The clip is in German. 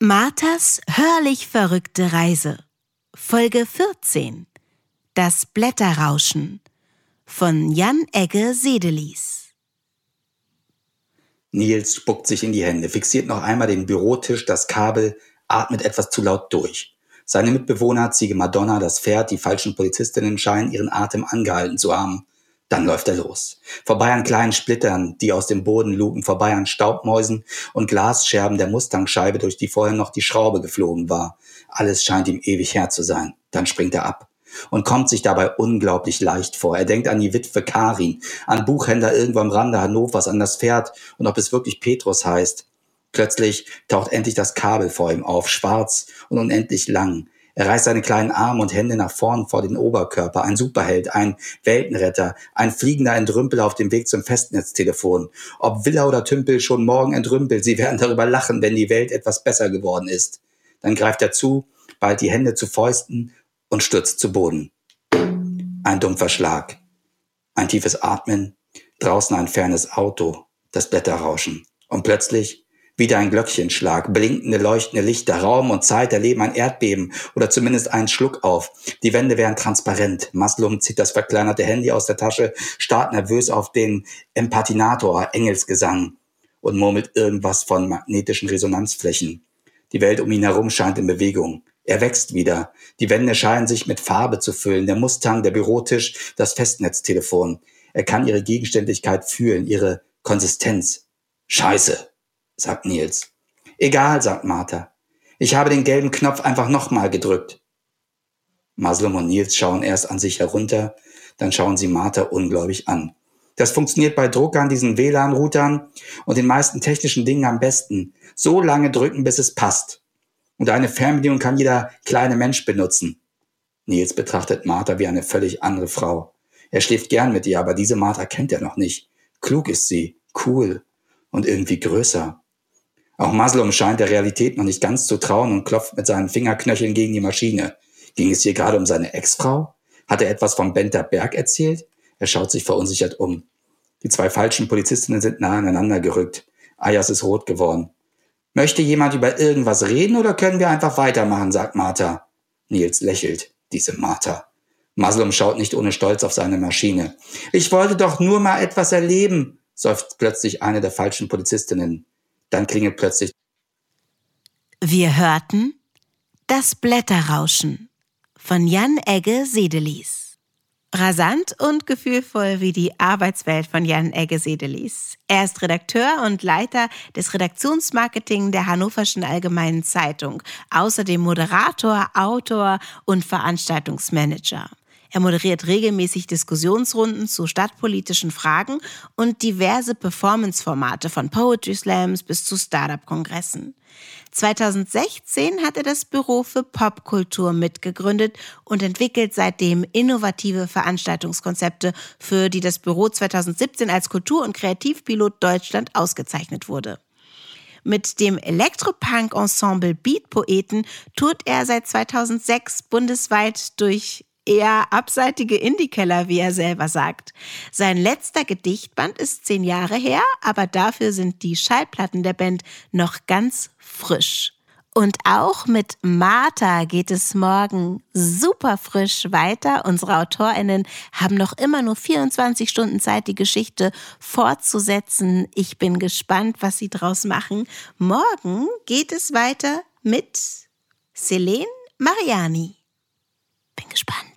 Marthas hörlich verrückte Reise. Folge 14. Das Blätterrauschen von Jan Egge Sedelis. Nils spuckt sich in die Hände, fixiert noch einmal den Bürotisch, das Kabel, atmet etwas zu laut durch. Seine Mitbewohner, Ziege Madonna, das Pferd, die falschen Polizistinnen scheinen ihren Atem angehalten zu haben. Dann läuft er los. Vorbei an kleinen Splittern, die aus dem Boden lugen, vorbei an Staubmäusen und Glasscherben der Mustangscheibe, durch die vorher noch die Schraube geflogen war. Alles scheint ihm ewig her zu sein. Dann springt er ab und kommt sich dabei unglaublich leicht vor. Er denkt an die Witwe Karin, an Buchhändler irgendwo am Rande Hannovers, an das Pferd und ob es wirklich Petrus heißt. Plötzlich taucht endlich das Kabel vor ihm auf, schwarz und unendlich lang. Er reißt seine kleinen Arme und Hände nach vorn vor den Oberkörper. Ein Superheld, ein Weltenretter, ein fliegender Entrümpel auf dem Weg zum Festnetztelefon. Ob Villa oder Tümpel schon morgen entrümpelt, sie werden darüber lachen, wenn die Welt etwas besser geworden ist. Dann greift er zu, bald die Hände zu Fäusten und stürzt zu Boden. Ein dumpfer Schlag. Ein tiefes Atmen. Draußen ein fernes Auto. Das Blätterrauschen. Und plötzlich wieder ein Glöckchenschlag, blinkende, leuchtende Lichter, Raum und Zeit erleben ein Erdbeben oder zumindest einen Schluck auf. Die Wände werden transparent. Maslum zieht das verkleinerte Handy aus der Tasche, starrt nervös auf den Empatinator, Engelsgesang und murmelt irgendwas von magnetischen Resonanzflächen. Die Welt um ihn herum scheint in Bewegung. Er wächst wieder. Die Wände scheinen sich mit Farbe zu füllen. Der Mustang, der Bürotisch, das Festnetztelefon. Er kann ihre Gegenständlichkeit fühlen, ihre Konsistenz. Scheiße sagt Nils. Egal, sagt Martha. Ich habe den gelben Knopf einfach nochmal gedrückt. Maslum und Nils schauen erst an sich herunter, dann schauen sie Martha ungläubig an. Das funktioniert bei Druckern, diesen WLAN-Routern und den meisten technischen Dingen am besten. So lange drücken, bis es passt. Und eine Fernbedienung kann jeder kleine Mensch benutzen. Nils betrachtet Martha wie eine völlig andere Frau. Er schläft gern mit ihr, aber diese Martha kennt er noch nicht. Klug ist sie, cool und irgendwie größer. Auch Maslum scheint der Realität noch nicht ganz zu trauen und klopft mit seinen Fingerknöcheln gegen die Maschine. Ging es hier gerade um seine Ex-Frau? Hat er etwas vom Benter Berg erzählt? Er schaut sich verunsichert um. Die zwei falschen Polizistinnen sind nah aneinander gerückt. Ayas ist rot geworden. Möchte jemand über irgendwas reden oder können wir einfach weitermachen, sagt Martha. Nils lächelt. Diese Martha. Maslum schaut nicht ohne Stolz auf seine Maschine. Ich wollte doch nur mal etwas erleben, seufzt plötzlich eine der falschen Polizistinnen. Dann klingelt plötzlich. Wir hörten Das Blätterrauschen von Jan Egge Sedelis. Rasant und gefühlvoll wie die Arbeitswelt von Jan Egge Sedelis. Er ist Redakteur und Leiter des Redaktionsmarketing der Hannoverschen Allgemeinen Zeitung, außerdem Moderator, Autor und Veranstaltungsmanager. Er moderiert regelmäßig Diskussionsrunden zu stadtpolitischen Fragen und diverse Performance-Formate von Poetry Slams bis zu Startup-Kongressen. 2016 hat er das Büro für Popkultur mitgegründet und entwickelt seitdem innovative Veranstaltungskonzepte, für die das Büro 2017 als Kultur- und Kreativpilot Deutschland ausgezeichnet wurde. Mit dem Elektropunk-Ensemble Beat Poeten tourt er seit 2006 bundesweit durch eher abseitige Indie-Keller, wie er selber sagt. Sein letzter Gedichtband ist zehn Jahre her, aber dafür sind die Schallplatten der Band noch ganz frisch. Und auch mit Martha geht es morgen super frisch weiter. Unsere AutorInnen haben noch immer nur 24 Stunden Zeit, die Geschichte fortzusetzen. Ich bin gespannt, was sie draus machen. Morgen geht es weiter mit Selene Mariani. Bin gespannt.